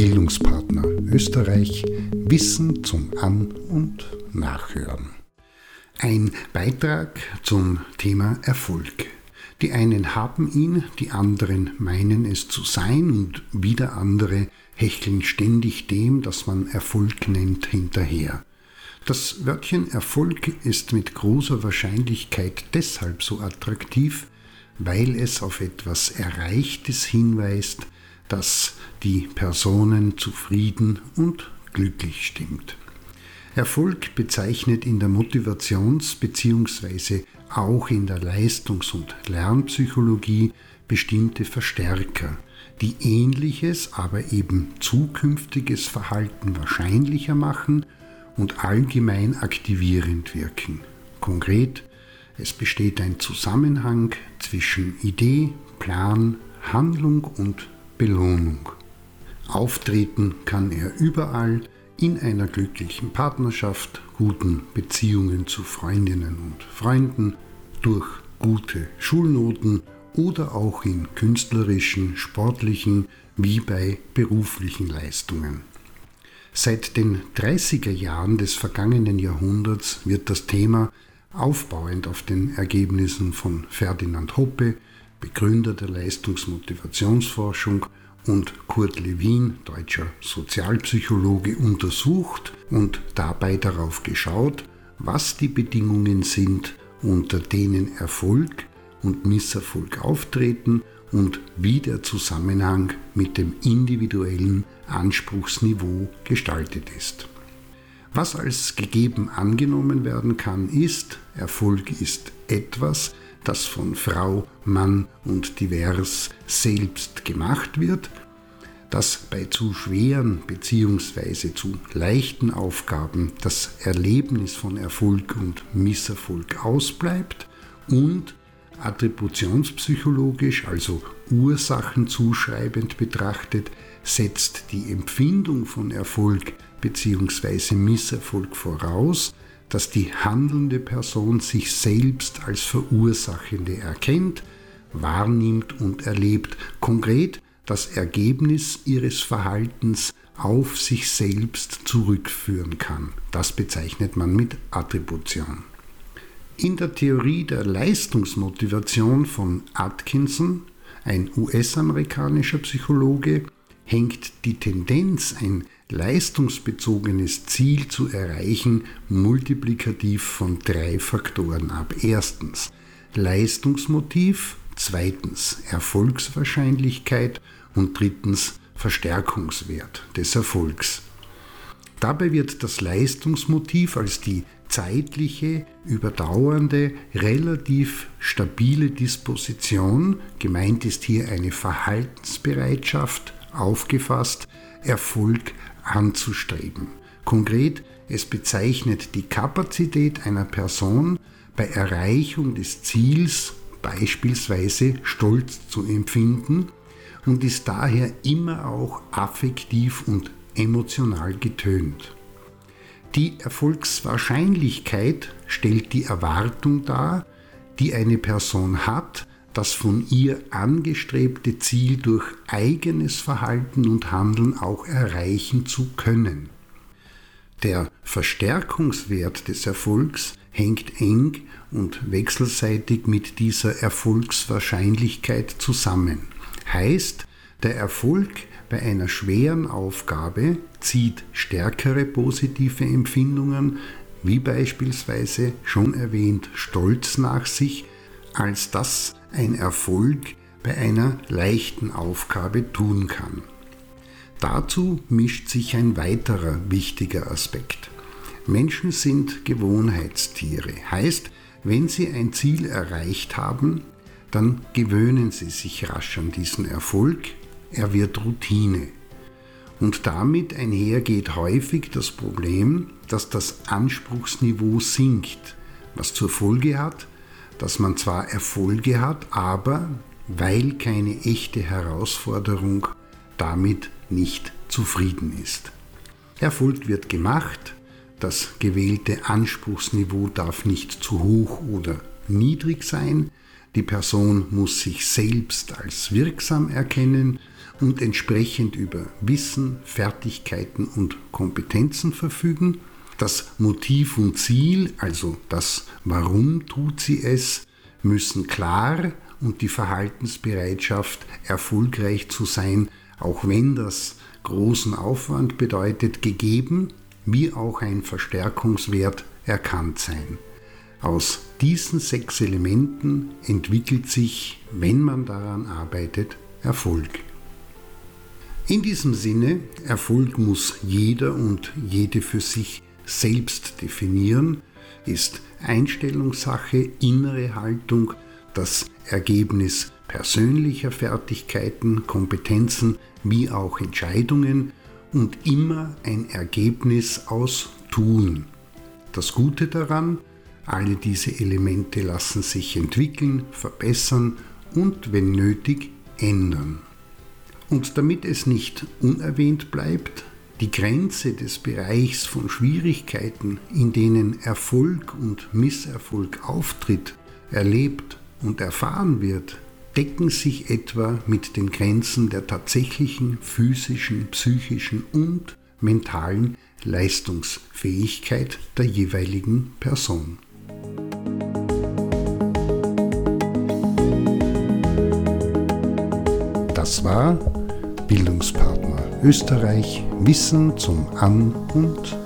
Bildungspartner Österreich Wissen zum An- und Nachhören. Ein Beitrag zum Thema Erfolg. Die einen haben ihn, die anderen meinen es zu sein und wieder andere hecheln ständig dem, das man Erfolg nennt, hinterher. Das Wörtchen Erfolg ist mit großer Wahrscheinlichkeit deshalb so attraktiv, weil es auf etwas Erreichtes hinweist, das die Personen zufrieden und glücklich stimmt. Erfolg bezeichnet in der Motivations- bzw. auch in der Leistungs- und Lernpsychologie bestimmte Verstärker, die ähnliches, aber eben zukünftiges Verhalten wahrscheinlicher machen und allgemein aktivierend wirken. Konkret, es besteht ein Zusammenhang zwischen Idee, Plan, Handlung und Belohnung. Auftreten kann er überall in einer glücklichen Partnerschaft, guten Beziehungen zu Freundinnen und Freunden, durch gute Schulnoten oder auch in künstlerischen, sportlichen wie bei beruflichen Leistungen. Seit den 30er Jahren des vergangenen Jahrhunderts wird das Thema, aufbauend auf den Ergebnissen von Ferdinand Hoppe, Begründer der Leistungsmotivationsforschung, und Kurt Lewin, deutscher Sozialpsychologe, untersucht und dabei darauf geschaut, was die Bedingungen sind, unter denen Erfolg und Misserfolg auftreten und wie der Zusammenhang mit dem individuellen Anspruchsniveau gestaltet ist. Was als gegeben angenommen werden kann, ist, Erfolg ist etwas, das von Frau, Mann und divers selbst gemacht wird, dass bei zu schweren bzw. zu leichten Aufgaben das Erlebnis von Erfolg und Misserfolg ausbleibt und attributionspsychologisch, also ursachenzuschreibend betrachtet, setzt die Empfindung von Erfolg bzw. Misserfolg voraus, dass die handelnde Person sich selbst als Verursachende erkennt, wahrnimmt und erlebt, konkret das Ergebnis ihres Verhaltens auf sich selbst zurückführen kann. Das bezeichnet man mit Attribution. In der Theorie der Leistungsmotivation von Atkinson, ein US-amerikanischer Psychologe, hängt die Tendenz, ein leistungsbezogenes Ziel zu erreichen, multiplikativ von drei Faktoren ab. Erstens Leistungsmotiv, zweitens Erfolgswahrscheinlichkeit und drittens Verstärkungswert des Erfolgs. Dabei wird das Leistungsmotiv als die zeitliche, überdauernde, relativ stabile Disposition, gemeint ist hier eine Verhaltensbereitschaft, aufgefasst, Erfolg anzustreben. Konkret, es bezeichnet die Kapazität einer Person, bei Erreichung des Ziels beispielsweise Stolz zu empfinden und ist daher immer auch affektiv und emotional getönt. Die Erfolgswahrscheinlichkeit stellt die Erwartung dar, die eine Person hat, das von ihr angestrebte Ziel durch eigenes Verhalten und Handeln auch erreichen zu können. Der Verstärkungswert des Erfolgs hängt eng und wechselseitig mit dieser Erfolgswahrscheinlichkeit zusammen. Heißt, der Erfolg bei einer schweren Aufgabe zieht stärkere positive Empfindungen, wie beispielsweise schon erwähnt Stolz nach sich, als das ein Erfolg bei einer leichten Aufgabe tun kann. Dazu mischt sich ein weiterer wichtiger Aspekt. Menschen sind Gewohnheitstiere, heißt, wenn sie ein Ziel erreicht haben, dann gewöhnen sie sich rasch an diesen Erfolg, er wird Routine. Und damit einhergeht häufig das Problem, dass das Anspruchsniveau sinkt, was zur Folge hat, dass man zwar Erfolge hat, aber weil keine echte Herausforderung damit nicht zufrieden ist. Erfolg wird gemacht, das gewählte Anspruchsniveau darf nicht zu hoch oder niedrig sein, die Person muss sich selbst als wirksam erkennen und entsprechend über Wissen, Fertigkeiten und Kompetenzen verfügen. Das Motiv und Ziel, also das Warum tut sie es, müssen klar und die Verhaltensbereitschaft, erfolgreich zu sein, auch wenn das großen Aufwand bedeutet, gegeben, wie auch ein Verstärkungswert erkannt sein. Aus diesen sechs Elementen entwickelt sich, wenn man daran arbeitet, Erfolg. In diesem Sinne, Erfolg muss jeder und jede für sich selbst definieren, ist Einstellungssache, innere Haltung, das Ergebnis persönlicher Fertigkeiten, Kompetenzen wie auch Entscheidungen und immer ein Ergebnis aus Tun. Das Gute daran, alle diese Elemente lassen sich entwickeln, verbessern und, wenn nötig, ändern. Und damit es nicht unerwähnt bleibt, die Grenze des Bereichs von Schwierigkeiten, in denen Erfolg und Misserfolg auftritt, erlebt und erfahren wird, decken sich etwa mit den Grenzen der tatsächlichen physischen, psychischen und mentalen Leistungsfähigkeit der jeweiligen Person. Das war Bildungspartner Österreich Wissen zum An- und